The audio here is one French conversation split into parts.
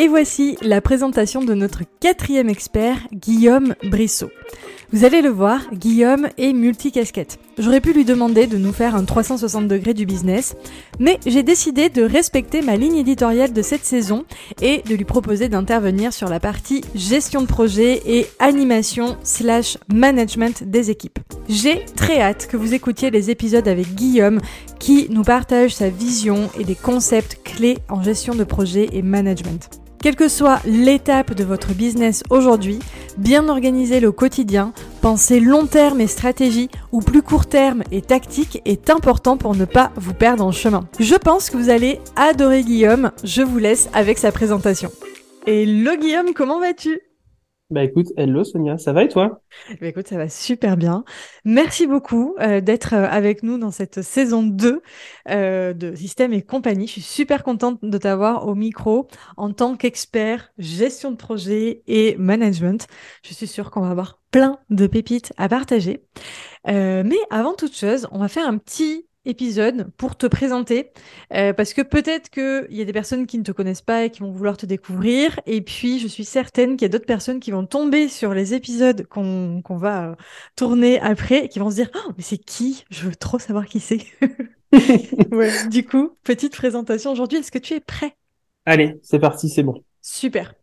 Et voici la présentation de notre quatrième expert, Guillaume Brissot. Vous allez le voir, Guillaume est multicasquette. J'aurais pu lui demander de nous faire un 360 degrés du business, mais j'ai décidé de respecter ma ligne éditoriale de cette saison et de lui proposer d'intervenir sur la partie gestion de projet et animation slash management des équipes. J'ai très hâte que vous écoutiez les épisodes avec Guillaume qui nous partage sa vision et des concepts clés en gestion de projet et management. Quelle que soit l'étape de votre business aujourd'hui, bien organiser le quotidien, penser long terme et stratégie ou plus court terme et tactique est important pour ne pas vous perdre en chemin. Je pense que vous allez adorer Guillaume, je vous laisse avec sa présentation. Hello Guillaume, comment vas-tu? Bah écoute, hello Sonia, ça va et toi? Bah écoute, ça va super bien. Merci beaucoup euh, d'être euh, avec nous dans cette saison 2 euh, de Système et compagnie. Je suis super contente de t'avoir au micro en tant qu'expert gestion de projet et management. Je suis sûre qu'on va avoir plein de pépites à partager. mais avant toute chose, on va faire un petit épisode pour te présenter. Euh, parce que peut-être qu'il y a des personnes qui ne te connaissent pas et qui vont vouloir te découvrir. Et puis je suis certaine qu'il y a d'autres personnes qui vont tomber sur les épisodes qu'on va euh, tourner après et qui vont se dire oh, mais c'est qui? Je veux trop savoir qui c'est. Ouais, du coup petite présentation aujourd'hui. Est-ce que tu es prêt? Allez c'est parti c'est bon. Super.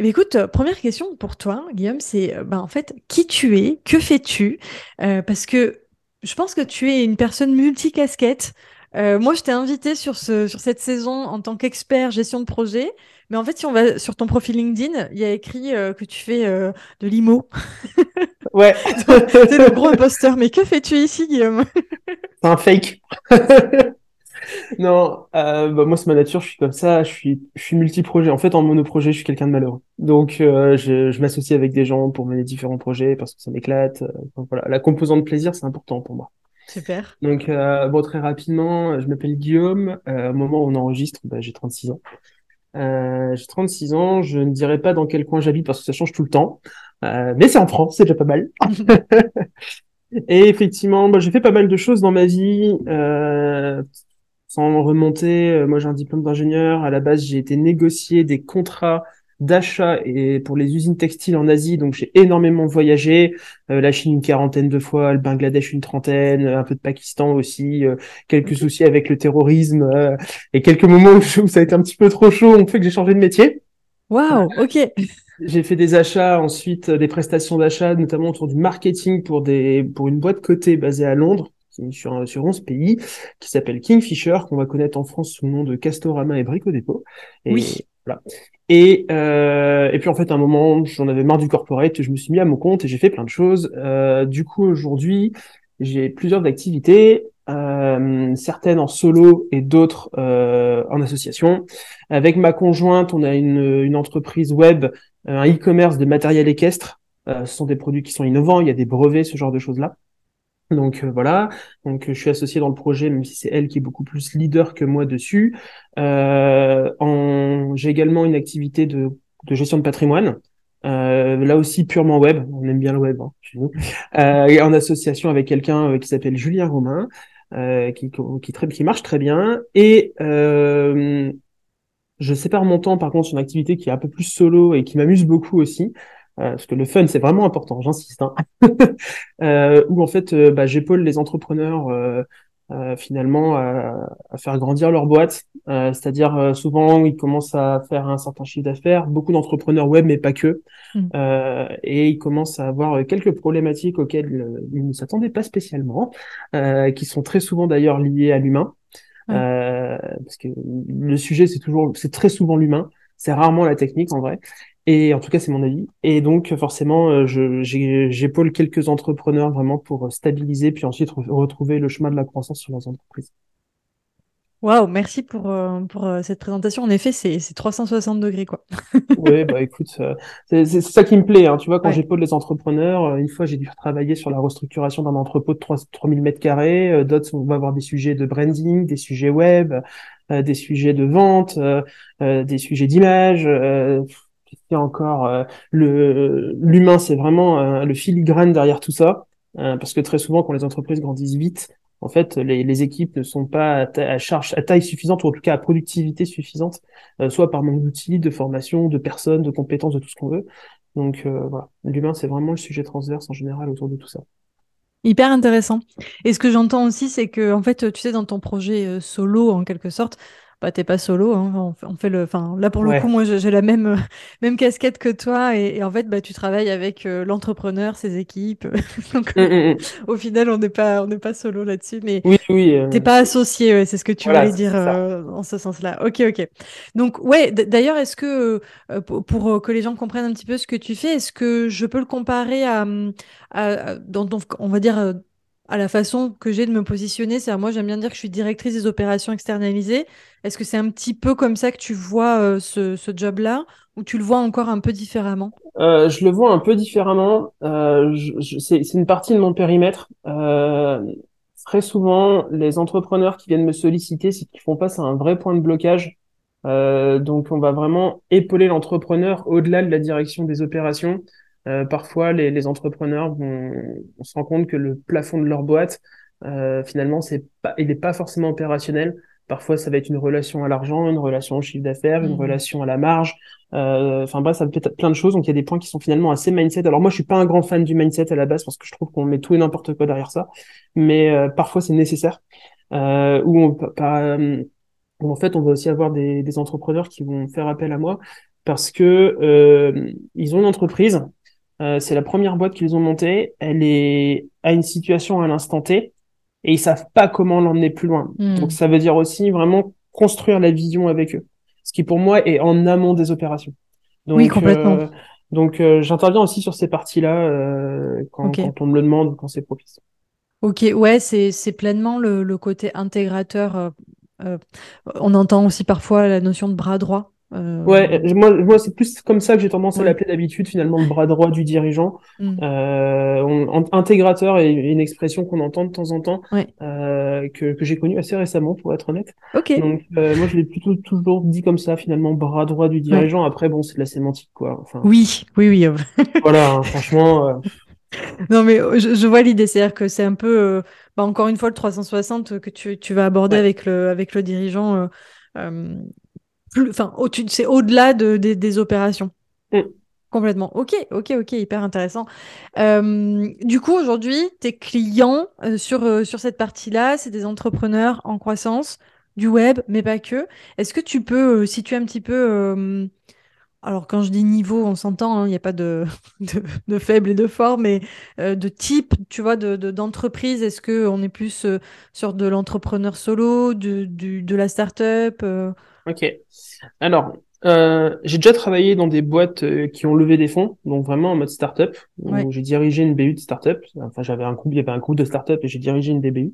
Eh écoute, euh, première question pour toi, Guillaume, c'est ben, en fait qui tu es, que fais-tu? Parce que je pense que tu es une personne multicasquette. Euh, moi, je t'ai invité sur, ce, sur cette saison en tant qu'expert gestion de projet. Mais en fait, si on va sur ton profil LinkedIn, il y a écrit euh, que tu fais euh, de l'IMO. Ouais. C'est le gros imposteur. Mais que fais-tu ici, Guillaume? C'est un fake. non, euh, bah, moi c'est ma nature, je suis comme ça, je suis, je suis multi-projet. En fait, en monoprojet, je suis quelqu'un de malheureux. Donc, euh, je, je m'associe avec des gens pour mener différents projets parce que ça m'éclate. Euh, voilà, la composante plaisir, c'est important pour moi. Super. Donc, euh, bon, très rapidement, je m'appelle Guillaume. au moment où on enregistre, bah, j'ai 36 ans. j'ai 36 ans, je ne dirais pas dans quel coin j'habite parce que ça change tout le temps. mais c'est en France, c'est déjà pas mal. Et effectivement, bah, j'ai fait pas mal de choses dans ma vie. Euh, sans remonter, euh, moi j'ai un diplôme d'ingénieur. À la base, j'ai été négocier des contrats d'achat et pour les usines textiles en Asie, donc j'ai énormément voyagé. Euh, la Chine une quarantaine de fois, le Bangladesh une trentaine, un peu de Pakistan aussi, euh, quelques soucis avec le terrorisme et quelques moments où, ça a été un petit peu trop chaud, on fait que j'ai changé de métier. Waouh, ok. J'ai fait des achats, ensuite des prestations d'achat, notamment autour du marketing pour des pour une boîte cotée basée à Londres sur, sur 11 pays, qui s'appelle Kingfisher, qu'on va connaître en France sous le nom de Castorama et Brico Dépôt. Et, oui. Voilà. Et, euh, et puis en fait, à un moment, j'en avais marre du corporate, je me suis mis à mon compte et j'ai fait plein de choses. Euh, du coup, aujourd'hui, j'ai plusieurs activités, euh, certaines en solo et d'autres en association. Avec ma conjointe, on a une, une entreprise web, un e-commerce de matériel équestre. Ce sont des produits qui sont innovants, il y a des brevets, ce genre de choses-là. Donc euh, voilà, donc je suis associé dans le projet, même si c'est elle qui est beaucoup plus leader que moi dessus. Euh. J'ai également une activité de, gestion de patrimoine, euh, là aussi purement web, on aime bien le web hein, chez en association avec quelqu'un qui s'appelle Julien Romain, qui, qui, qui marche très bien. Et je sépare mon temps par contre sur une activité qui est un peu plus solo et qui m'amuse beaucoup aussi. Euh, parce que le fun c'est vraiment important, j'insiste. Hein. euh, où en fait, euh, bah, j'épaule les entrepreneurs euh, finalement à, faire grandir leur boîte. C'est-à-dire souvent ils commencent à faire un certain chiffre d'affaires, beaucoup d'entrepreneurs web mais pas que, mm. et ils commencent à avoir quelques problématiques auxquelles ils ne s'attendaient pas spécialement, qui sont très souvent d'ailleurs liées à l'humain. parce que le sujet c'est toujours c'est très souvent l'humain c'est rarement la technique en vrai et en tout cas, c'est mon avis. Et donc, forcément, euh, j'épaule quelques entrepreneurs vraiment pour stabiliser, puis ensuite retrouver le chemin de la croissance sur leurs entreprises. Waouh, merci pour, euh, pour euh, cette présentation. En effet, c'est 360 degrés, quoi. Oui, bah écoute, euh, c'est ça qui me plaît. Hein. Tu vois, quand Ouais. j'épaule les entrepreneurs, euh, une fois j'ai dû travailler sur la restructuration d'un entrepôt de 3, 3000 mètres carrés. euh, D'autres, on va avoir des sujets de branding, des sujets web, euh, des sujets de vente, euh, euh, des sujets d'image. A encore euh, l'humain, c'est vraiment euh, le filigrane derrière tout ça, euh, parce que très souvent, quand les entreprises grandissent vite, en fait, les, équipes ne sont pas à, taille suffisante, ou en tout cas à productivité suffisante soit par manque d'outils, de formation, de personnes, de compétences, de tout ce qu'on veut. Donc voilà, l'humain, c'est vraiment le sujet transverse en général autour de tout ça. Hyper intéressant. Et ce que j'entends aussi, c'est que, en fait, tu sais, dans ton projet solo, en quelque sorte, bah, t'es pas solo, hein, on, fait le, enfin, là, pour le coup, moi, j'ai la même, euh, même casquette que toi, et, et en fait, bah, tu travailles avec euh, l'entrepreneur, ses équipes. Donc, Hum, hum, hum. au final, on n'est pas, on n'est pas solo là-dessus, mais Oui, oui, euh, T'es pas associé, ouais, c'est ce que tu voilà, voulais dire euh, en ce sens-là. Ok, ok. Donc, ouais, d'ailleurs, est-ce que, pour, pour, que les gens comprennent un petit peu ce que tu fais, est-ce que je peux le comparer à, à- à- dans, on va dire, à la façon que j'ai de me positionner? C'est-à-dire, moi, j'aime bien dire que je suis directrice des opérations externalisées. Est-ce que c'est un petit peu comme ça que tu vois euh, ce, job-là, ou tu le vois encore un peu différemment? Euh, je le vois un peu différemment. Euh, c'est c'est une partie de mon périmètre. Très souvent, les entrepreneurs qui viennent me solliciter, c'est qu'ils font face à un vrai point de blocage. Donc, on va vraiment épauler l'entrepreneur au-delà de la direction des opérations. Euh, parfois, les, les entrepreneurs vont, on se rend compte que le plafond de leur boîte, euh, finalement, c'est pas, il n'est pas forcément opérationnel. Parfois, ça va être une relation à l'argent, une relation au chiffre d'affaires, une Mhm. relation à la marge. Euh, Enfin bref, ça peut être plein de choses. Donc il y a des points qui sont finalement assez mindset. Alors moi, je suis pas un grand fan du mindset à la base parce que je trouve qu'on met tout et n'importe quoi derrière ça. Mais euh, parfois c'est nécessaire. Euh, où on, par, euh, en fait, on va aussi avoir des, des entrepreneurs qui vont faire appel à moi parce que euh, ils ont une entreprise. Euh, c'est la première boîte qu'ils ont montée. Elle est à une situation à l'instant T et ils savent pas comment l'emmener plus loin. Donc Hmm. ça veut dire aussi vraiment construire la vision avec eux. Ce qui pour moi est en amont des opérations. Oui, Donc, complètement. euh, donc euh, j'interviens aussi sur ces parties-là euh, quand, on me le demande ou quand c'est propice. Ok, ouais, c'est pleinement le, le côté intégrateur. euh, on entend aussi parfois la notion de bras droit. Ouais, euh, euh, moi, moi c'est plus comme ça que j'ai tendance à ouais. l'appeler d'habitude, finalement, le bras droit du dirigeant. Mm. Euh, on- intégrateur est une expression qu'on entend de temps en temps, Ouais. euh, que, que j'ai connue assez récemment, pour être honnête. Donc, moi, je l'ai plutôt toujours dit comme ça, finalement, bras droit du Ouais. dirigeant. Après, bon, c'est de la sémantique, quoi. Enfin, Oui, oui, oui. voilà, hein, franchement, Non, mais je, je vois l'idée, c'est-à-dire que c'est un peu, bah, encore une fois, le 360 que tu, tu vas aborder ouais. avec le, avec le dirigeant. euh, plus, enfin, au, c'est au-delà de, des des opérations. Mm. Complètement. Ok, ok, ok, hyper intéressant. Euh, du coup, aujourd'hui, tes clients euh, sur, euh, sur cette partie-là, c'est des entrepreneurs en croissance, du web, mais pas que. Est-ce que tu peux situer un petit peu, alors quand je dis niveau, on s'entend, hein, il n'y a pas de, de, de faible et de fort, mais de type, tu vois, de, de- d'entreprise. Est-ce qu'on est plus sur de l'entrepreneur solo, de, du, de la start-up Ok. Alors, euh, j'ai déjà travaillé dans des boîtes euh, qui ont levé des fonds, donc vraiment en mode startup, Ouais. où j'ai dirigé une BU de startup. Enfin, j'avais un groupe, il y avait un groupe de startup et j'ai dirigé une des BU,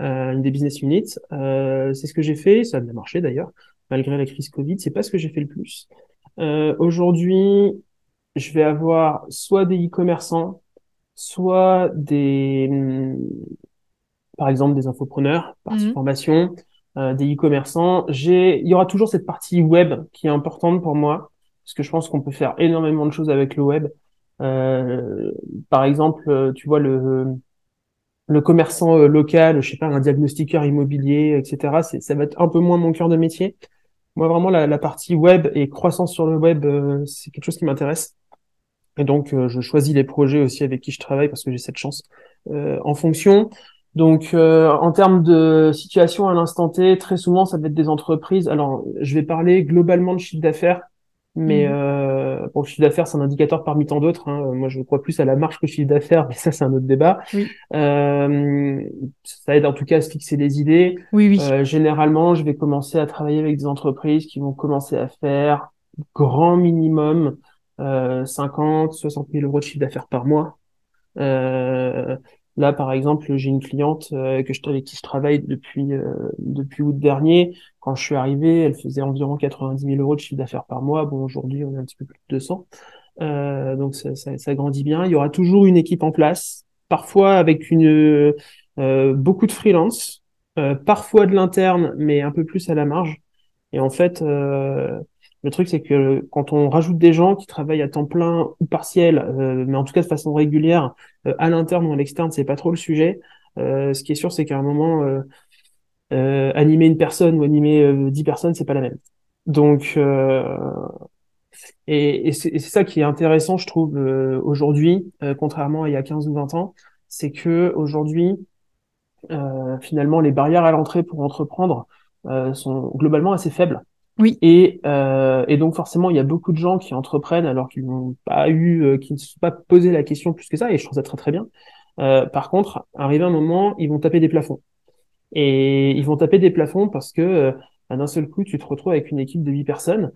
euh, une des business units. Euh, c'est ce que j'ai fait, ça a bien marché d'ailleurs, malgré la crise Covid. C'est pas ce que j'ai fait le plus. Euh, aujourd'hui, je vais avoir soit des e-commerçants, soit des, hum, par exemple des infopreneurs, partie Mhm. formation, euh, des e-commerçants. Il y aura toujours cette partie web qui est importante pour moi, parce que je pense qu'on peut faire énormément de choses avec le web. Euh, par exemple, euh, tu vois le le commerçant local, je sais pas, un diagnostiqueur immobilier, etc. Ça va être un peu moins mon cœur de métier. Moi, vraiment, la, partie web et croissance sur le web, c'est quelque chose qui m'intéresse. Et donc, je choisis les projets aussi avec qui je travaille parce que j'ai cette chance en fonction. Donc, euh, en termes de situation à l'instant T, très souvent, ça va être des entreprises. Alors, je vais parler globalement de chiffre d'affaires, mais Mhm. euh, bon, le chiffre d'affaires, c'est un indicateur parmi tant d'autres. hein. Moi, je crois plus à la marge que chiffre d'affaires, mais ça, c'est un autre débat. Oui, Euh, ça aide en tout cas à se fixer des idées. oui, oui. Euh, généralement, je vais commencer à travailler avec des entreprises qui vont commencer à faire grand minimum euh, 50, 60 000 euros de chiffre d'affaires par mois. Euh, Là, par exemple, j'ai une cliente que je, avec qui je travaille depuis depuis août dernier. Quand je suis arrivé, elle faisait environ 90 000 euros de chiffre d'affaires par mois. Bon, aujourd'hui, on est un petit peu plus de 200. donc ça, ça, grandit bien. Il y aura toujours une équipe en place, parfois avec beaucoup de freelance, parfois de l'interne, mais un peu plus à la marge. Et en fait, euh, le truc, c'est que quand on rajoute des gens qui travaillent à temps plein ou partiel, euh, mais en tout cas de façon régulière, euh, à l'interne ou à l'externe, c'est pas trop le sujet. ce qui est sûr, c'est qu'à un moment, animer une personne ou animer dix personnes, c'est pas la même. Donc, et, et c'est ça qui est intéressant, je trouve, aujourd'hui, contrairement à il y a 15 ou 20 ans, c'est que aujourd'hui, finalement, les barrières à l'entrée pour entreprendre, euh, sont globalement assez faibles. Oui. Et, euh, et donc forcément, il y a beaucoup de gens qui entreprennent alors qu'ils n'ont pas eu, euh, qui ne se sont pas posé la question plus que ça, et je trouve ça très très bien. Euh, par contre, arrivé un moment, ils vont taper des plafonds. Et ils vont taper des plafonds parce que euh, d'un seul coup, tu te retrouves avec une équipe de huit personnes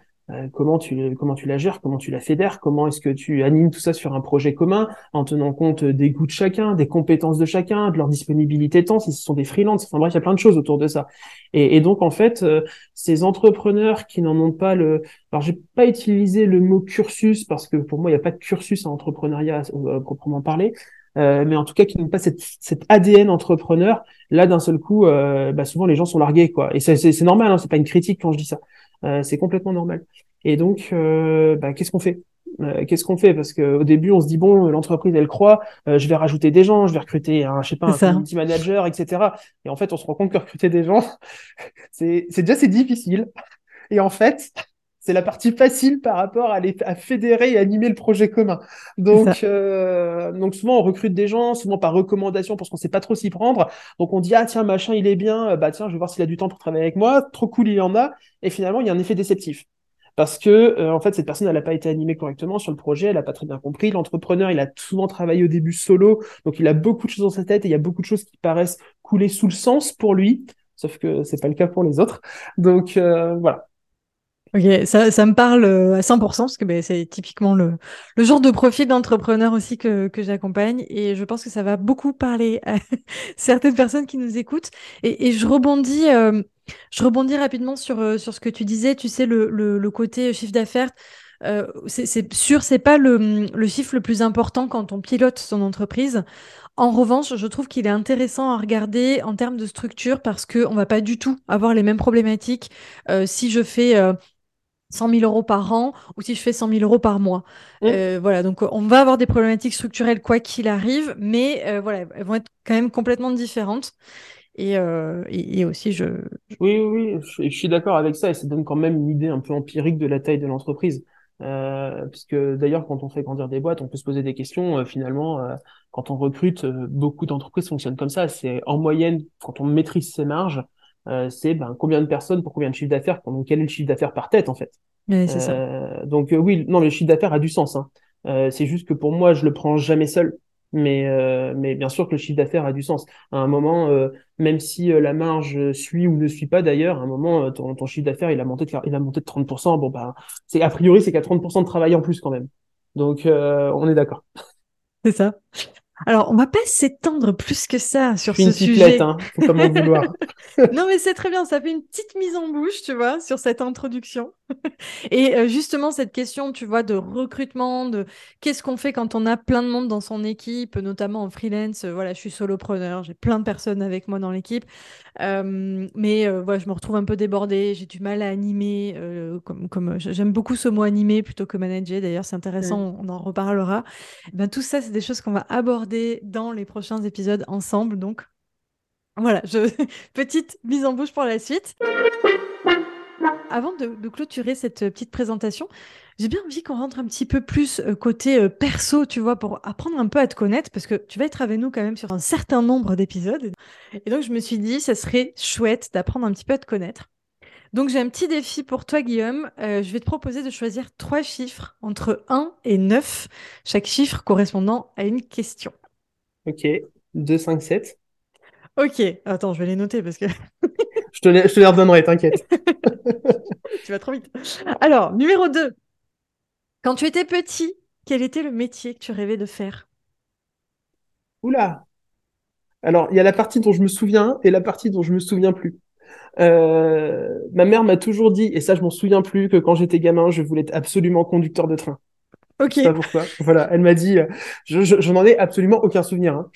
comment tu comment tu la gères, comment tu la fédères, comment est-ce que tu animes tout ça sur un projet commun en tenant compte des goûts de chacun, des compétences de chacun, de leur disponibilité de temps, si ce sont des freelances, enfin bref, il y a plein de choses autour de ça. Et, donc en fait, euh, ces entrepreneurs qui n'en ont pas le, alors j'ai pas utilisé le mot cursus parce que pour moi il n'y a pas de cursus en entrepreneuriat euh, proprement parlé, mais en tout cas qui n'ont pas cette, cette ADN entrepreneur, là d'un seul coup, bah, souvent les gens sont largués quoi. Et c'est normal, hein, c'est pas une critique quand je dis ça. Euh, c'est complètement normal. Et donc, euh, bah, qu'est-ce qu'on fait? Euh, qu'est-ce qu'on fait? Parce qu'au début, on se dit bon, l'entreprise elle croit, je vais rajouter des gens, je vais recruter un, je sais pas, un community manager, etc. Et en fait, on se rend compte que recruter des gens, c'est déjà c'est difficile. Et en fait, c'est la partie facile par rapport à, les, à fédérer et animer le projet commun. Donc, euh, donc souvent on recrute des gens, souvent par recommandation parce qu'on sait pas trop s'y prendre. Donc on dit ah tiens machin il est bien, bah tiens je vais voir s'il a du temps pour travailler avec moi. Trop cool il y en a. Et finalement il y a un effet déceptif parce que euh, en fait cette personne elle n'a pas été animée correctement sur le projet, elle a pas très bien compris. L'entrepreneur il a souvent travaillé au début solo, donc il a beaucoup de choses dans sa tête et il y a beaucoup de choses qui paraissent couler sous le sens pour lui. Sauf que c'est pas le cas pour les autres. Donc euh, voilà. Ok, ça, ça me parle euh, à 100% parce que ben, c'est typiquement le, le genre de profil d'entrepreneur aussi que, que j'accompagne et je pense que ça va beaucoup parler à certaines personnes qui nous écoutent. Et, et je rebondis, euh, je rebondis rapidement sur, euh, sur ce que tu disais, tu sais, le, le, le côté chiffre d'affaires. Euh, c'est sûr, c'est pas le, le chiffre le plus important quand on pilote son entreprise. En revanche, je trouve qu'il est intéressant à regarder en termes de structure parce qu'on va pas du tout avoir les mêmes problématiques euh, si je fais 100 000 euros par an ou si je fais 100 000 euros par mois. Mmh. Euh, voilà, donc on va avoir des problématiques structurelles quoi qu'il arrive, mais euh, voilà, elles vont être quand même complètement différentes. Et, euh, et, aussi, je, Oui, oui, je, suis d'accord avec ça et ça donne quand même une idée un peu empirique de la taille de l'entreprise. Euh, puisque d'ailleurs, quand on fait grandir des boîtes, on peut se poser des questions. Euh, finalement, euh, quand on recrute, beaucoup d'entreprises fonctionnent comme ça. C'est en moyenne, quand on maîtrise ses marges, euh, c'est ben, combien de personnes pour combien de chiffre d'affaires, donc quel est le chiffre d'affaires par tête en fait? Oui, c'est ça. Euh, donc euh, oui, non, le chiffre d'affaires a du sens. Hein. c'est juste que pour moi, je le prends jamais seul. Mais, mais bien sûr que le chiffre d'affaires a du sens. À un moment, même si la marge suit ou ne suit pas d'ailleurs, à un moment, ton, ton chiffre d'affaires, il a monté de, il a monté de 30%. Bon, bah, c'est, a priori, c'est qu'à 30% de travail en plus quand même. Donc, on est d'accord. C'est ça. Alors, on va pas s'étendre plus que ça sur ce sujet. Hein, faut m'en vouloir. non, mais c'est très bien. Ça fait une petite mise en bouche, tu vois, sur cette introduction. Et euh, justement, cette question, tu vois, de recrutement, de qu'est-ce qu'on fait quand on a plein de monde dans son équipe, notamment en freelance. Euh, voilà, je suis solopreneur, j'ai plein de personnes avec moi dans l'équipe. Euh, mais voilà, je me retrouve un peu débordée, j'ai du mal à animer. comme, comme j'aime beaucoup ce mot animer plutôt que manager. D'ailleurs, c'est intéressant, on en reparlera. Eh ben, tout ça, c'est des choses qu'on va aborder dans les prochains épisodes ensemble. Donc, voilà, petite mise en bouche pour la suite. Avant de, clôturer cette euh, petite présentation, j'ai bien envie qu'on rentre un petit peu plus euh, côté euh, perso, tu vois, pour apprendre un peu à te connaître, parce que tu vas être avec nous quand même sur un certain nombre d'épisodes. Et donc, je me suis dit, ça serait chouette d'apprendre un petit peu à te connaître. Donc, j'ai un petit défi pour toi, Guillaume. je vais te proposer de choisir trois chiffres entre 1 et 9, chaque chiffre correspondant à une question. Ok, 2, 5, 7. Ok, attends, je vais les noter parce que. je, te les, je te les redonnerai, t'inquiète. tu vas trop vite. Alors, numéro 2. Quand tu étais petit, quel était le métier que tu rêvais de faire? Oula Alors, il y a la partie dont je me souviens et la partie dont je me souviens plus. Euh, ma mère m'a toujours dit, et ça je m'en souviens plus, que quand j'étais gamin, je voulais être absolument conducteur de train. Ok. Je sais pas pourquoi. Voilà, elle m'a dit, euh, je, je, je n'en ai absolument aucun souvenir. Hein.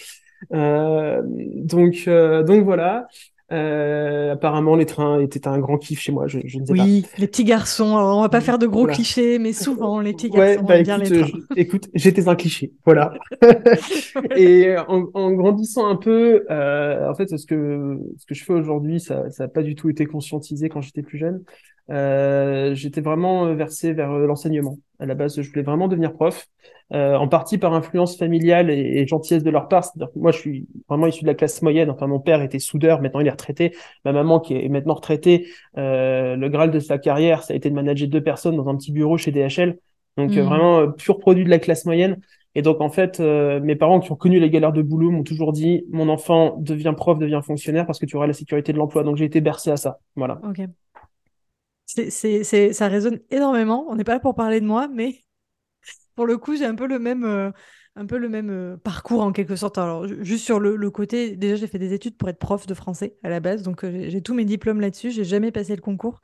Euh, donc, euh, donc voilà. Euh, apparemment, les trains étaient un grand kiff chez moi. Je, je ne sais pas. Oui, les petits garçons. Alors, on va pas faire de gros Voilà. clichés, mais souvent les petits Ouais, garçons bah aiment bien les trains. écoute, j'étais un cliché, voilà. Et euh, en, en grandissant un peu, euh, en fait, ce que ce que je fais aujourd'hui, ça ça a pas du tout été conscientisé quand j'étais plus jeune. Euh, j'étais vraiment versé vers euh, l'enseignement. À la base, je voulais vraiment devenir prof, euh, en partie par influence familiale et, et gentillesse de leur part. C'est-à-dire que moi, je suis vraiment issu de la classe moyenne. Enfin, mon père était soudeur, maintenant il est retraité. Ma maman, qui est maintenant retraitée, euh, le graal de sa carrière, ça a été de manager deux personnes dans un petit bureau chez DHL. Donc euh, Mm. vraiment euh, pur produit de la classe moyenne. Et donc en fait, euh, mes parents qui ont connu les galères de boulot m'ont toujours dit, mon enfant devient prof, devient fonctionnaire parce que tu auras la sécurité de l'emploi. Donc j'ai été bercé à ça. Voilà. Ok. C'est, ça résonne énormément. On n'est pas là pour parler de moi, mais pour le coup, j'ai un peu le même, euh, un peu le même euh, parcours en quelque sorte. Alors, ju- juste sur le, le côté, déjà, j'ai fait des études pour être prof de français à la base, donc euh, j'ai tous mes diplômes là-dessus. J'ai jamais passé le concours,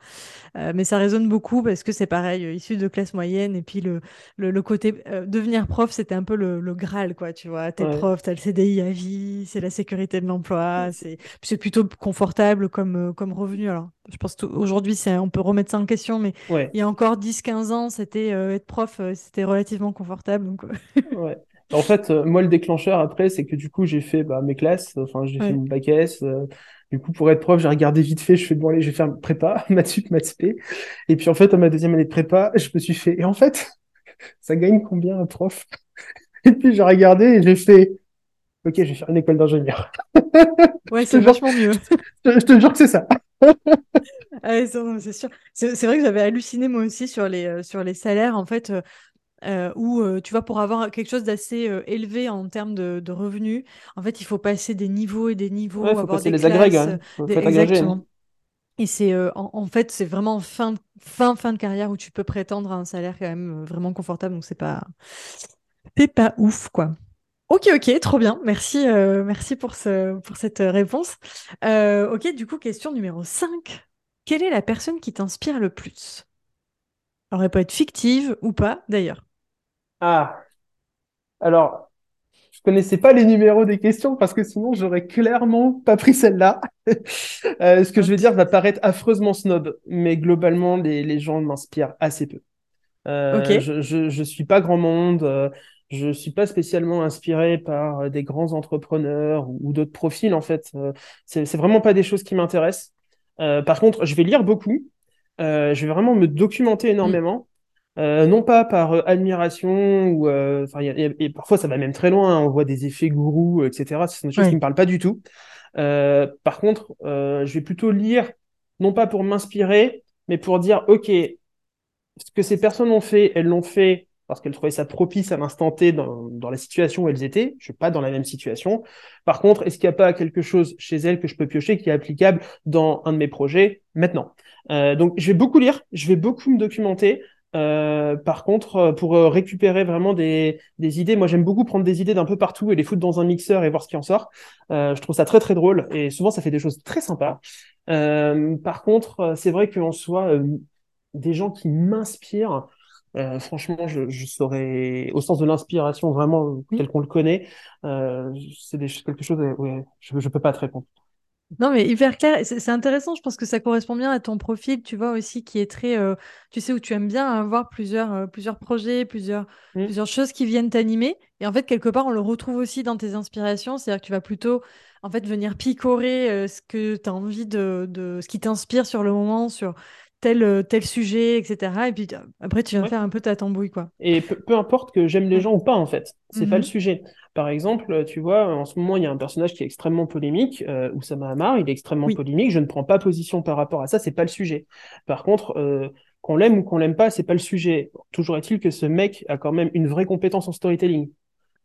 Euh, mais ça résonne beaucoup parce que c'est pareil, euh, issu de classe moyenne, et puis le, le, le côté devenir prof, c'était un peu le, Graal, quoi. Tu vois, t'es Ouais. prof, t'as le CDI à vie, c'est la sécurité de l'emploi, c'est c'est plutôt confortable comme, comme revenu. Alors, je pense qu'aujourd'hui, c'est, on peut remettre ça en question, mais Ouais. il y a encore 10-15 ans, c'était être prof, c'était relativement confortable. Donc, Ouais. En fait, euh, moi, le déclencheur après, c'est que du coup, j'ai fait bah, mes classes, enfin, j'ai fait mon bac S. euh, du coup, pour être prof, j'ai regardé vite fait, je fais bon, allez, je vais faire prépa, maths sup, maths spé. Et puis, en fait, à ma deuxième année de prépa, je me suis fait, et en fait, ça gagne combien un prof? Et puis, j'ai regardé et j'ai fait, ok, je vais faire une école d'ingénieur. ouais, c'est jure, vachement mieux. je te jure que c'est ça. Ah c'est sûr. C'est c'est vrai que j'avais halluciné moi aussi sur les, euh, sur les salaires, en fait, euh, euh, où, euh, tu vois, pour avoir quelque chose d'assez euh, élevé en termes de, de revenus, en fait, il faut passer des niveaux et des niveaux, Ouais, faut avoir passer des les agrègues, hein. Des- hein. Exactement. Et c'est euh, en, en fait, c'est vraiment fin, fin, fin de carrière où tu peux prétendre à un salaire quand même vraiment confortable. Donc, c'est pas, c'est pas ouf, quoi. Ok, ok, trop bien. Merci, merci pour, ce, pour cette réponse. Ok, du coup, question numéro 5. Quelle est la personne qui t'inspire le plus? Alors, elle peut être fictive ou pas, d'ailleurs. Ah, alors, je connaissais pas les numéros des questions parce que sinon j'aurais clairement pas pris celle-là. Euh, ce que je vais dire va paraître affreusement snob, mais globalement les, les gens m'inspirent assez peu. Euh, je, je, je suis pas grand monde, euh, je suis pas spécialement inspiré par euh, des grands entrepreneurs ou, ou d'autres profils en fait. C'est, vraiment pas des choses qui m'intéressent. Par contre, je vais lire beaucoup. Je vais vraiment me documenter Mm. énormément. Euh, non pas par euh, admiration ou euh, enfin il y a- il y a- et parfois ça va même très loin. hein. on voit des effets gourous, etc. Ce sont des choses qui me parlent pas du tout. Euh, par contre, euh, je vais plutôt lire non pas pour m'inspirer, mais pour dire ok, ce que ces personnes ont fait, elles l'ont fait parce qu'elles trouvaient ça propice à l'instant T dans, dans la situation où elles étaient. Je suis pas dans la même situation. Par contre, est-ce qu'il n'y a pas quelque chose chez elles que je peux piocher qui est applicable dans un de mes projets maintenant? Euh, donc, je vais beaucoup lire, je vais beaucoup me documenter. Euh, par contre, euh, pour euh, récupérer vraiment des, des idées, moi j'aime beaucoup prendre des idées d'un peu partout et les foutre dans un mixeur et voir ce qui en sort. Euh, je trouve ça très très drôle et souvent ça fait des choses très sympas. Euh, par contre, c'est vrai qu'en soi, euh, des gens qui m'inspirent, franchement, je, je saurais, au sens de l'inspiration vraiment tel qu'on le connaît, c'est quelque chose, ouais, je, je peux pas te répondre. Non, mais hyper clair. C'est intéressant. Je pense que ça correspond bien à ton profil, tu vois, aussi, qui est très, euh, tu sais, où tu aimes bien avoir plusieurs, euh, plusieurs projets, plusieurs, Mm. plusieurs choses qui viennent t'animer. Et en fait, quelque part, on le retrouve aussi dans tes inspirations. C'est-à-dire que tu vas plutôt, en fait, venir picorer euh, ce que tu as envie de, de, ce qui t'inspire sur le moment, sur tel, euh, tel sujet, etc. Et puis, euh, après, tu viens Ouais. faire un peu ta tambouille, quoi. Et peu, peu importe que j'aime les gens ou pas, en fait. C'est pas le Mhm. sujet. Par exemple, tu vois, en ce moment, il y a un personnage qui est extrêmement polémique, euh, Oussama Hamar, il est extrêmement Oui. polémique, je ne prends pas position par rapport à ça, c'est pas le sujet. Par contre, euh, qu'on l'aime ou qu'on l'aime pas, c'est pas le sujet. Toujours est-il que ce mec a quand même une vraie compétence en storytelling.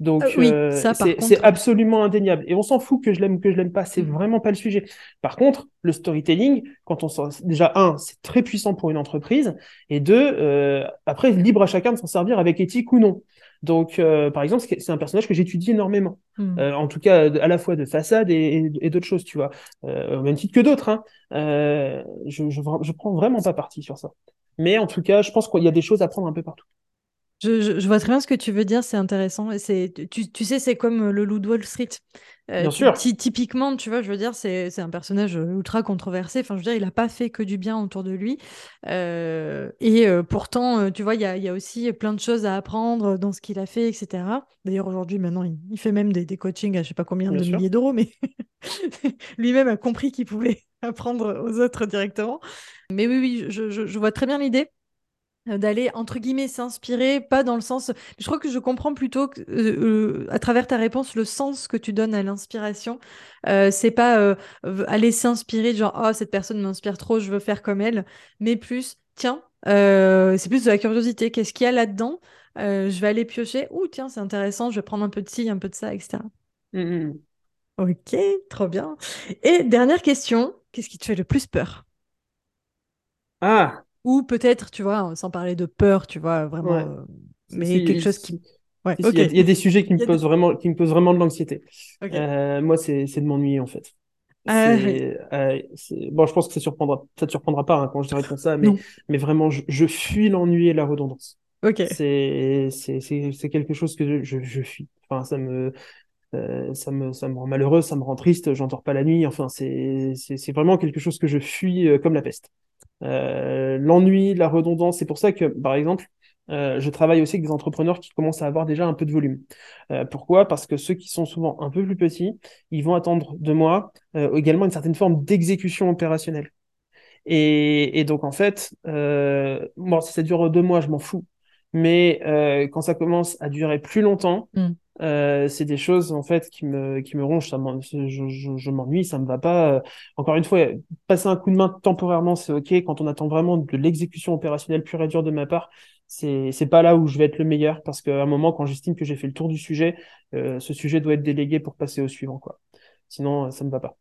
Donc, Euh, oui, euh, c'est contre, ouais. absolument indéniable. Et on s'en fout que je l'aime ou que je l'aime pas, c'est Mhm. vraiment pas le sujet. Par contre, le storytelling, quand on déjà un, c'est très puissant pour une entreprise, et deux, euh, après libre à chacun de s'en servir avec éthique ou non. Donc, euh, par exemple, c'est un personnage que j'étudie énormément. Hmm. Euh, en tout cas, à la fois de façade et, et, d'autres choses, tu vois. Euh, au même titre que d'autres. Hein. Euh, je, je, je prends vraiment pas parti sur ça. Mais en tout cas, je pense qu'il y a des choses à prendre un peu partout. Je, je, vois très bien ce que tu veux dire, c'est intéressant. C'est, tu, tu sais, c'est comme le loup de Wall Street. Euh, Bien sûr. Typiquement, tu vois, je veux dire, c'est, c'est un personnage ultra controversé. Enfin, je veux dire, il n'a pas fait que du bien autour de lui. Euh, et euh, pourtant, tu vois, il y a, y a, aussi plein de choses à apprendre dans ce qu'il a fait, etc. D'ailleurs, aujourd'hui, maintenant, il, fait même des, des, coachings à je sais pas combien de milliers d'euros, mais lui-même a compris qu'il pouvait apprendre aux autres directement. Mais oui, oui, je, je, je vois très bien l'idée. Euh, d'aller entre guillemets s'inspirer, pas dans le sens. Je crois que je comprends plutôt que, euh, euh, à travers ta réponse le sens que tu donnes à l'inspiration. c'est pas aller s'inspirer genre oh cette personne m'inspire trop, je veux faire comme elle, mais plus tiens, c'est plus de la curiosité. Qu'est-ce qu'il y a là-dedans? Je vais aller piocher. Ouh tiens c'est intéressant, je vais prendre un peu de ci, un peu de ça, etc. Mmh, mmh. Ok, trop bien. Et dernière question, qu'est-ce qui te fait le plus peur? Ah ou peut-être, tu vois, sans parler de peur, tu vois, vraiment, euh, mais quelque chose qui. Ouais, il, y a, des sujets qui me posent vraiment, qui me posent vraiment de l'anxiété. Euh, moi, c'est de m'ennuyer en fait. Ah, euh, bon, je pense que ça surprendra, ça te surprendra pas hein, quand je dirais comme ça, mais, mais vraiment, je, fuis l'ennui et la redondance. Ok. C'est quelque chose que je, je, fuis. Enfin, ça me, ça me, ça me rend malheureux, ça me rend triste, j'entends pas la nuit. Enfin, c'est vraiment quelque chose que je fuis comme la peste. Euh, l'ennui, la redondance. C'est pour ça que, par exemple, euh, je travaille aussi avec des entrepreneurs qui commencent à avoir déjà un peu de volume. Euh, pourquoi? Parce que ceux qui sont souvent un peu plus petits, ils vont attendre de moi également une certaine forme d'exécution opérationnelle. Et, donc en fait, bon, si ça dure deux mois, je m'en fous. Mais quand ça commence à durer plus longtemps, mm. Euh, c'est des choses en fait qui me qui me rongent. Ça je, je, je m'ennuie, ça me va pas. Euh, encore une fois, passer un coup de main temporairement, c'est ok. Quand on attend vraiment de l'exécution opérationnelle pure et dure de ma part, c'est c'est pas là où je vais être le meilleur parce qu'à un moment, quand j'estime que j'ai fait le tour du sujet, euh, ce sujet doit être délégué pour passer au suivant, quoi. Sinon, ça me va pas.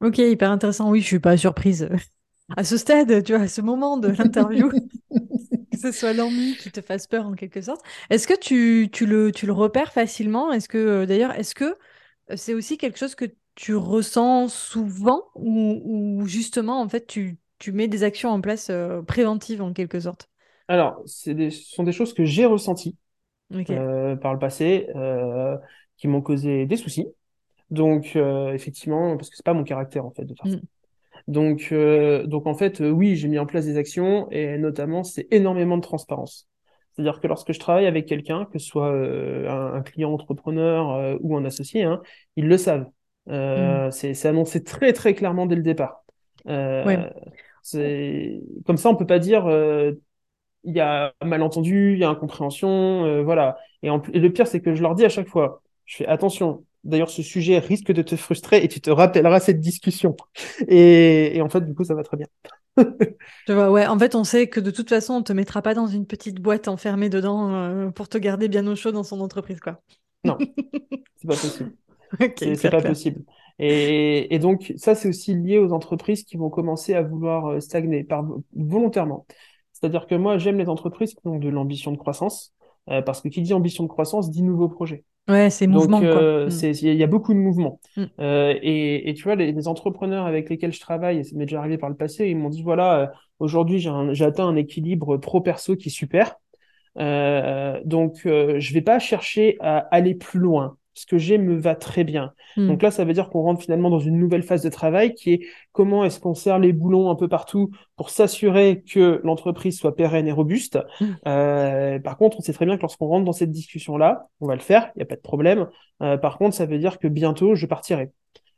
Ok, hyper intéressant. Oui, je suis pas surprise à ce stade, tu vois, à ce moment de l'interview. que ce soit l'ennui qui te fasse peur en quelque sorte. Est-ce que tu, tu, le, tu le repères facilement? Est-ce que, euh, d'ailleurs, est-ce que euh, c'est aussi quelque chose que tu ressens souvent ou, justement, en fait, tu, tu, mets des actions en place euh, préventives en quelque sorte? Alors, des, ce sont des choses que j'ai ressenties par le passé qui m'ont causé des soucis. Donc, effectivement, parce que c'est pas mon caractère, en fait, de faire ça. Donc, euh, donc en fait, euh, oui, j'ai mis en place des actions et notamment, c'est énormément de transparence. C'est-à-dire que lorsque je travaille avec quelqu'un, que ce soit euh, un, client entrepreneur ou un associé, hein, ils le savent. Mm. C'est annoncé très très clairement dès le départ. C'est comme ça, on peut pas dire il y a malentendu, il y a incompréhension, voilà. Et, et le pire, c'est que je leur dis à chaque fois, je fais attention, D'ailleurs, ce sujet risque de te frustrer et tu te rappelleras cette discussion. Et, en fait, du coup, ça va très bien. Je vois, ouais. En fait, on sait que de toute façon, on te mettra pas dans une petite boîte enfermée dedans euh, pour te garder bien au chaud dans son entreprise, quoi. Non, c'est pas possible. c'est pas possible. Et, donc, ça, c'est aussi lié aux entreprises qui vont commencer à vouloir euh, stagner par, volontairement. C'est-à-dire que moi, j'aime les entreprises qui ont de l'ambition de croissance, euh, parce que qui dit ambition de croissance dit nouveau projet. Ouais, c'est mouvement. Donc, euh, mm. il y a beaucoup de mouvements. Mm. Euh, et, et, tu vois, les, les, entrepreneurs avec lesquels je travaille, et ça m'est déjà arrivé par le passé, ils m'ont dit voilà, euh, aujourd'hui j'ai atteint un équilibre pro-perso qui est super. Euh, donc, je vais pas chercher à aller plus loin ce que j'ai me va très bien. Hmm. Donc là, ça veut dire qu'on rentre finalement dans une nouvelle phase de travail qui est comment est-ce qu'on serre les boulons un peu partout pour s'assurer que l'entreprise soit pérenne et robuste. Hmm. Euh, par contre, on sait très bien que lorsqu'on rentre dans cette discussion-là, on va le faire, il n'y a pas de problème. Euh, par contre, ça veut dire que bientôt, je partirai.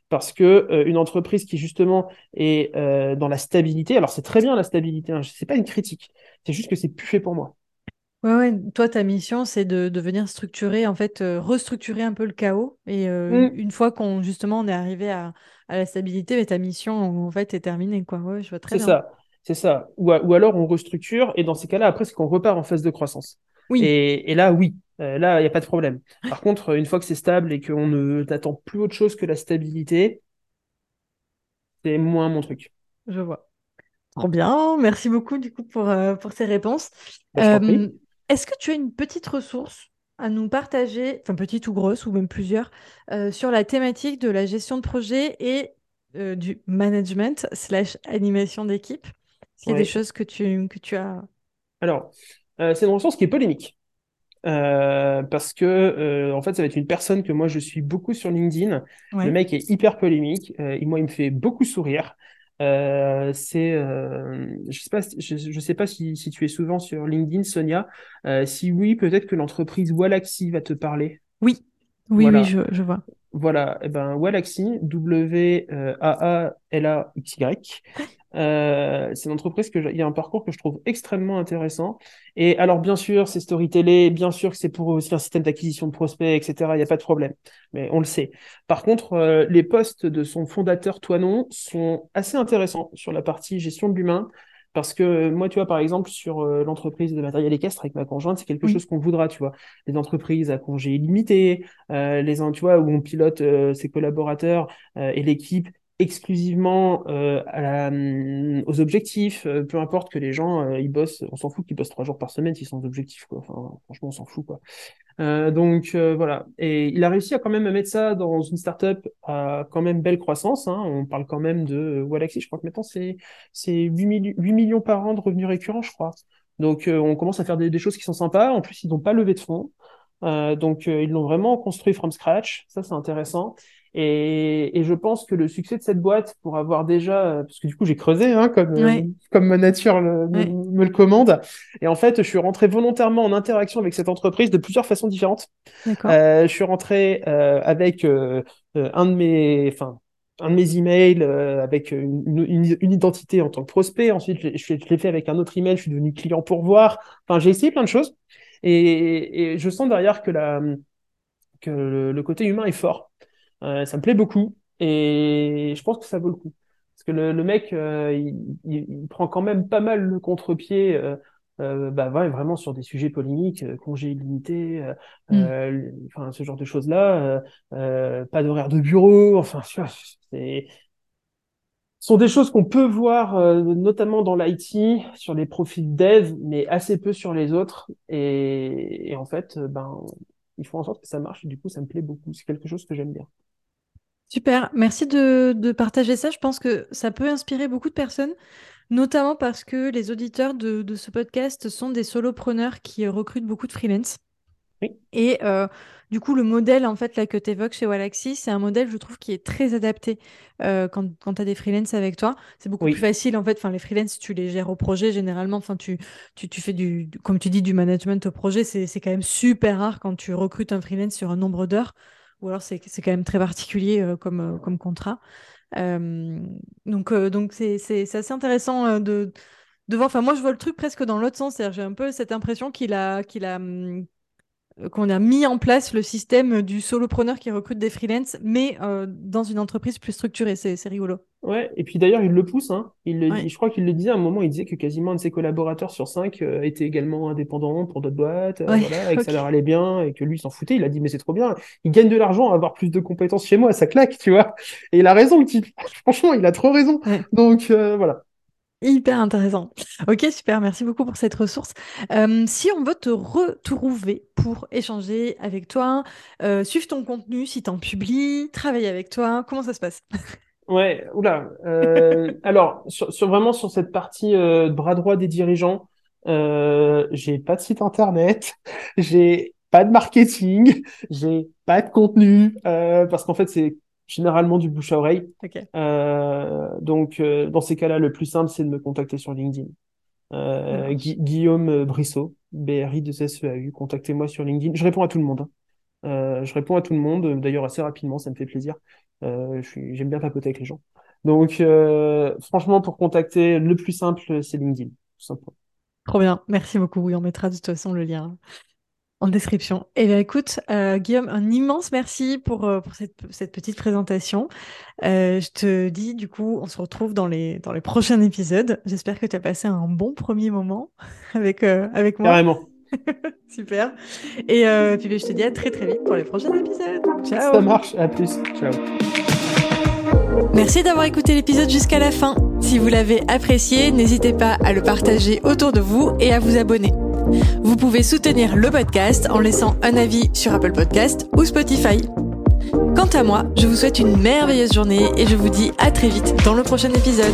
Parce que euh, une entreprise qui justement est dans la stabilité, alors c'est très bien la stabilité, hein, c'est pas une critique, c'est juste que c'est plus fait pour moi. Ouais, ouais. Toi, ta mission, c'est de, de venir structurer, en fait, euh, restructurer un peu le chaos. Et euh, mm. une fois qu'on, justement, on est arrivé à, à la stabilité, mais ta mission, en fait, est terminée, quoi. Ouais, je vois très C'est ça, c'est ça. Ou, ou alors on restructure, et dans ces cas-là, après, c'est qu'on repart en phase de croissance. Oui. Et, et là, oui, euh, là, il n'y a pas de problème. Par contre, une fois que c'est stable et qu'on ne t'attend plus autre chose que la stabilité, c'est moins mon truc. Je vois. Trop bien. Merci beaucoup, du coup, pour, pour ces réponses. Bah, est-ce que tu as une petite ressource à nous partager, enfin petite ou grosse, ou même plusieurs, euh, sur la thématique de la gestion de projet et euh, du management slash animation d'équipe? Est-ce qu'il y a des choses que tu, que tu as... Alors, c'est une ressource qui est polémique. Euh, parce que euh, en fait ça va être une personne que moi je suis beaucoup sur LinkedIn. Le mec est hyper polémique, euh, et moi il me fait beaucoup sourire. Euh, c'est, je sais pas, je, sais pas si, si, tu es souvent sur LinkedIn, Sonia. si oui, peut-être que l'entreprise Walaxy va te parler. Oui, oui, oui, je, je, vois. Voilà, et eh ben Walaxy, W A A L A X Y. Euh, c'est une entreprise que il y a un parcours que je trouve extrêmement intéressant. Et alors bien sûr, c'est storytelling, bien sûr que c'est pour aussi un système d'acquisition de prospects, etc. Il n'y a pas de problème, mais on le sait. Par contre, euh, les postes de son fondateur Toinon sont assez intéressants sur la partie gestion de l'humain. Parce que moi, tu vois, par exemple, sur euh, l'entreprise de matériel équestre avec ma conjointe, c'est quelque chose qu'on voudra, tu vois. Les entreprises à congé illimité, les, tu vois, où on pilote ses collaborateurs et l'équipe exclusivement euh, hum, aux objectifs, euh, peu importe que les gens euh, ils bossent, on s'en fout qu'ils bossent trois jours par semaine s'ils sont aux objectifs quoi. Enfin, franchement, on s'en fout quoi. donc voilà, et il a réussi à quand même mettre ça dans une startup à quand même belle croissance. Hein. On parle quand même de Walaxy, je crois que maintenant c'est c'est 8, 8 millions par an de revenus récurrents, je crois. Donc on commence à faire des, des, choses qui sont sympas. En plus, ils n'ont pas levé de fonds. donc ils l'ont vraiment construit from scratch. Ça, c'est intéressant. Et, et, je pense que le succès de cette boîte, pour avoir déjà, parce que du coup j'ai creusé, hein, comme euh, comme ma nature me, me, le commande, et en fait je suis rentré volontairement en interaction avec cette entreprise de plusieurs façons différentes. Euh, je suis rentré euh, avec euh, euh, un de mes, enfin un de mes emails avec une, une, une, identité en tant que prospect. Ensuite, je, je l'ai fait avec un autre email. Je suis devenu client pour voir. Enfin, j'ai essayé plein de choses, et, et, je sens derrière que la que le côté humain est fort. Euh, ça me plaît beaucoup et je pense que ça vaut le coup. Parce que le, le mec, euh, il, il, prend quand même pas mal le contre-pied. Euh, bah ouais, vraiment sur des sujets polémiques, euh, congé illimité, euh, mm. enfin ce genre de choses là, pas d'horaire de bureau, enfin c'est sont des choses qu'on peut voir notamment dans l'IT sur les profils dev, mais assez peu sur les autres. Et, et en fait, ben il faut en sorte que ça marche. Et du coup, ça me plaît beaucoup. C'est quelque chose que j'aime bien. Super, merci de, partager ça. Je pense que ça peut inspirer beaucoup de personnes, notamment parce que les auditeurs de, ce podcast sont des solopreneurs qui recrutent beaucoup de freelance. Et euh, du coup, le modèle en fait là que tu évoques chez Walaxy, c'est un modèle, je trouve, qui est très adapté euh, quand, quand tu as des freelance avec toi. C'est beaucoup plus facile en fait. Enfin, les freelance, tu les gères au projet généralement. Enfin, tu, tu, tu fais du, comme tu dis, du management au projet. C'est quand même super rare quand tu recrutes un freelance sur un nombre d'heures ou alors c'est quand même très particulier euh, comme, euh, comme contrat. Euh, donc donc c'est assez intéressant de, de voir. Enfin, moi, je vois le truc presque dans l'autre sens. J'ai un peu cette impression qu'il a, qu'il a hum, qu'on a mis en place le système du solopreneur qui recrute des freelances, mais dans une entreprise plus structurée. C'est rigolo. Ouais, et puis d'ailleurs, il le pousse. Hein. Il le je crois qu'il le disait à un moment, il disait que quasiment un de ses collaborateurs sur cinq euh, était également indépendant pour d'autres boîtes, euh, voilà, et que ça leur allait bien, et que lui s'en foutait. Il a dit, mais c'est trop bien, il gagne de l'argent à avoir plus de compétences chez moi, ça claque, tu vois. Et il a raison, le type. Franchement, il a trop raison. Donc, euh, voilà. Hyper intéressant. Ok, super, merci beaucoup pour cette ressource. si on veut te retrouver pour échanger avec toi, suivre ton contenu, si tu en publies, travailler avec toi, comment ça se passe? Ouais, oula. Euh, alors, vraiment sur cette partie euh, bras droit des dirigeants, euh, j'ai pas de site internet, j'ai pas de marketing, j'ai pas de contenu, euh, parce qu'en fait, c'est généralement du bouche à oreille. Okay. Euh, donc, euh, dans ces cas-là, le plus simple, c'est de me contacter sur LinkedIn. Guillaume Brissot, BRI2SEAU, contactez-moi sur LinkedIn. Je réponds à tout le monde. Hein. Euh, je réponds à tout le monde, d'ailleurs assez rapidement, ça me fait plaisir. Euh, J'aime bien papoter avec les gens. Donc, euh, franchement, pour contacter, le plus simple, c'est LinkedIn, tout simplement. Trop bien, merci beaucoup. Oui, on mettra de toute façon le lien en description. Eh bien, écoute, euh, Guillaume, un immense merci pour, euh, pour cette, cette, petite présentation. Euh, je te dis, du coup, on se retrouve dans les, dans les prochains épisodes. J'espère que tu as passé un bon premier moment avec, euh, avec moi. Carrément. Super. Et euh, puis je te dis à très très vite pour les prochains épisodes. Ciao. Ça marche. À plus. Ciao. Merci d'avoir écouté l'épisode jusqu'à la fin. Si vous l'avez apprécié, n'hésitez pas à le partager autour de vous et à vous abonner. Vous pouvez soutenir le podcast en laissant un avis sur Apple Podcast ou Spotify. Quant à moi, je vous souhaite une merveilleuse journée et je vous dis à très vite dans le prochain épisode.